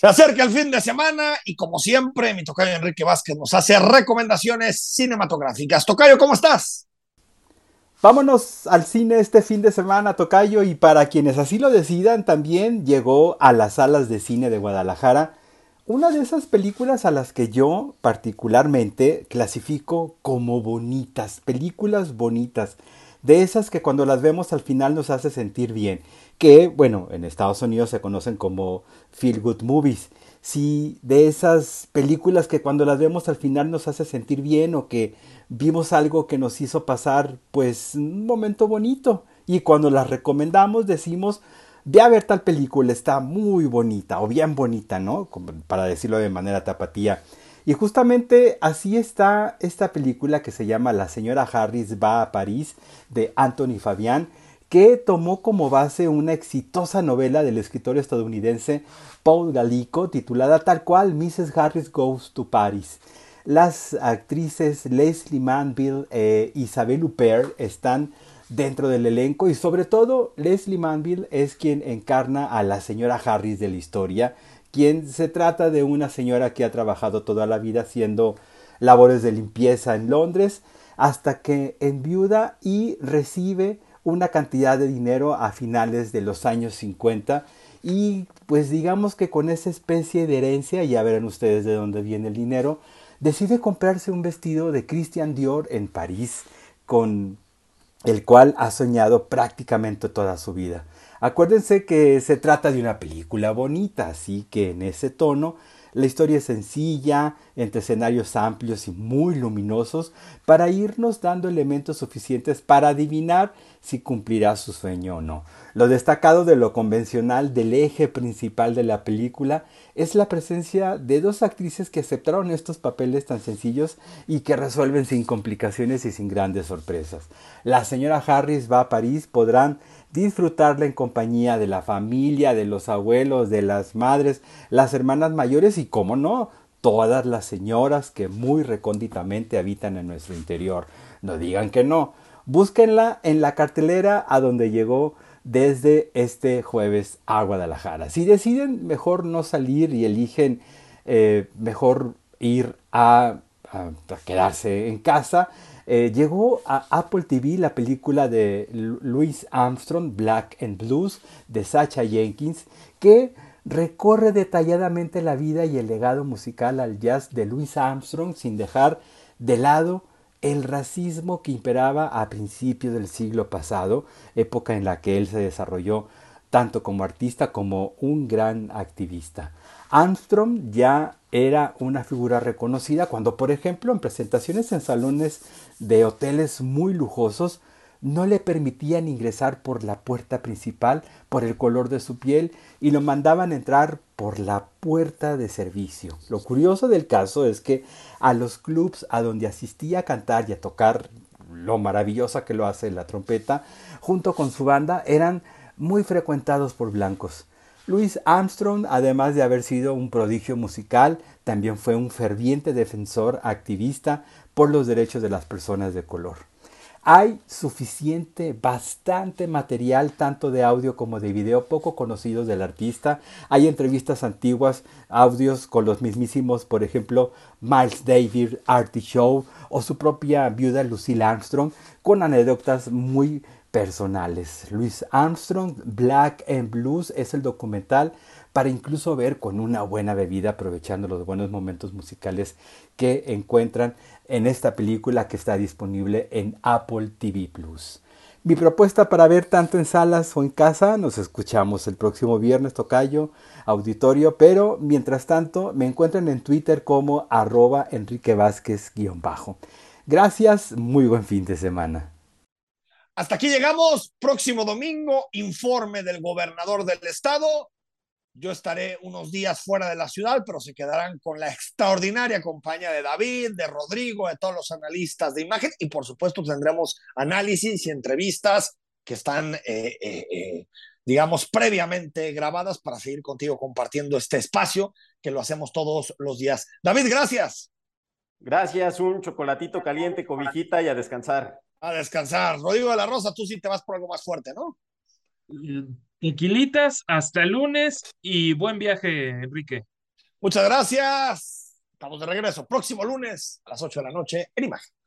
Se acerca el fin de semana y como siempre, mi tocayo Enrique Vázquez nos hace recomendaciones cinematográficas. Tocayo, ¿cómo estás? Vámonos al cine este fin de semana, Tocayo, y para quienes así lo decidan, también llegó a las salas de cine de Guadalajara una de esas películas a las que yo particularmente clasifico como bonitas, películas bonitas, de esas que cuando las vemos al final nos hace sentir bien que, bueno, en Estados Unidos se conocen como feel good movies. Sí, de esas películas que cuando las vemos al final nos hace sentir bien o que vimos algo que nos hizo pasar, pues, un momento bonito. Y cuando las recomendamos decimos, ve a ver tal película, está muy bonita o bien bonita, ¿no? para decirlo de manera tapatía. Y justamente así está esta película que se llama La señora Harris va a París de Anthony Fabián que tomó como base una exitosa novela del escritor estadounidense Paul Gallico titulada tal cual Mrs. Harris Goes to Paris. Las actrices Leslie Manville e Isabelle Huppert están dentro del elenco y sobre todo Leslie Manville es quien encarna a la señora Harris de la historia, quien se trata de una señora que ha trabajado toda la vida haciendo labores de limpieza en Londres hasta que enviuda y recibe una cantidad de dinero a finales de los años 50 y pues digamos que con esa especie de herencia, ya verán ustedes de dónde viene el dinero, decide comprarse un vestido de Christian Dior en París, con el cual ha soñado prácticamente toda su vida. Acuérdense que se trata de una película bonita, así que en ese tono la historia es sencilla, entre escenarios amplios y muy luminosos, para irnos dando elementos suficientes para adivinar si cumplirá su sueño o no. Lo destacado de lo convencional del eje principal de la película es la presencia de dos actrices que aceptaron estos papeles tan sencillos y que resuelven sin complicaciones y sin grandes sorpresas. La señora Harris va a París, podrán disfrutarla en compañía de la familia, de los abuelos, de las madres, las hermanas mayores y, como no, todas las señoras que muy recónditamente habitan en nuestro interior. No digan que no. Búsquenla en la cartelera a donde llegó desde este jueves a Guadalajara. Si deciden mejor no salir y eligen eh, mejor ir a quedarse en casa, eh, llegó a Apple TV la película de Louis Armstrong, Black and Blues, de Sacha Jenkins, que recorre detalladamente la vida y el legado musical al jazz de Louis Armstrong sin dejar de lado el racismo que imperaba a principios del siglo pasado, época en la que él se desarrolló tanto como artista como un gran activista. Armstrong ya era una figura reconocida cuando, por ejemplo, en presentaciones en salones de hoteles muy lujosos, no le permitían ingresar por la puerta principal por el color de su piel y lo mandaban entrar por la puerta de servicio. Lo curioso del caso es que a los clubs a donde asistía a cantar y a tocar lo maravillosa que lo hace la trompeta, junto con su banda, eran muy frecuentados por blancos. Louis Armstrong, además de haber sido un prodigio musical, también fue un ferviente defensor activista por los derechos de las personas de color. Hay suficiente, bastante material, tanto de audio como de video, poco conocidos del artista. Hay entrevistas antiguas, audios con los mismísimos, por ejemplo, Miles Davis, Artie Show o su propia viuda Lucille Armstrong, con anécdotas muy personales. Louis Armstrong, Black and Blues es el documental para incluso ver con una buena bebida aprovechando los buenos momentos musicales que encuentran en esta película que está disponible en Apple TV Plus. Mi propuesta para ver tanto en salas o en casa, nos escuchamos el próximo viernes, Tocayo, auditorio, pero mientras tanto me encuentran en Twitter como arroba Enrique Vázquez-bajo. Gracias, muy buen fin de semana. Hasta aquí llegamos. Próximo domingo, informe del gobernador del estado. Yo estaré unos días fuera de la ciudad, pero se quedarán con la extraordinaria compañía de David, de Rodrigo, de todos los analistas de imagen y por supuesto tendremos análisis y entrevistas que están, eh, eh, eh, digamos, previamente grabadas para seguir contigo compartiendo este espacio que lo hacemos todos los días. David, gracias. Gracias, un chocolatito caliente, cobijita y a descansar a descansar. Rodrigo de la Rosa, tú sí te vas por algo más fuerte, ¿no? Tequilitas, hasta el lunes y buen viaje, Enrique. Muchas gracias. Estamos de regreso próximo lunes a las 8 de la noche en Imagen.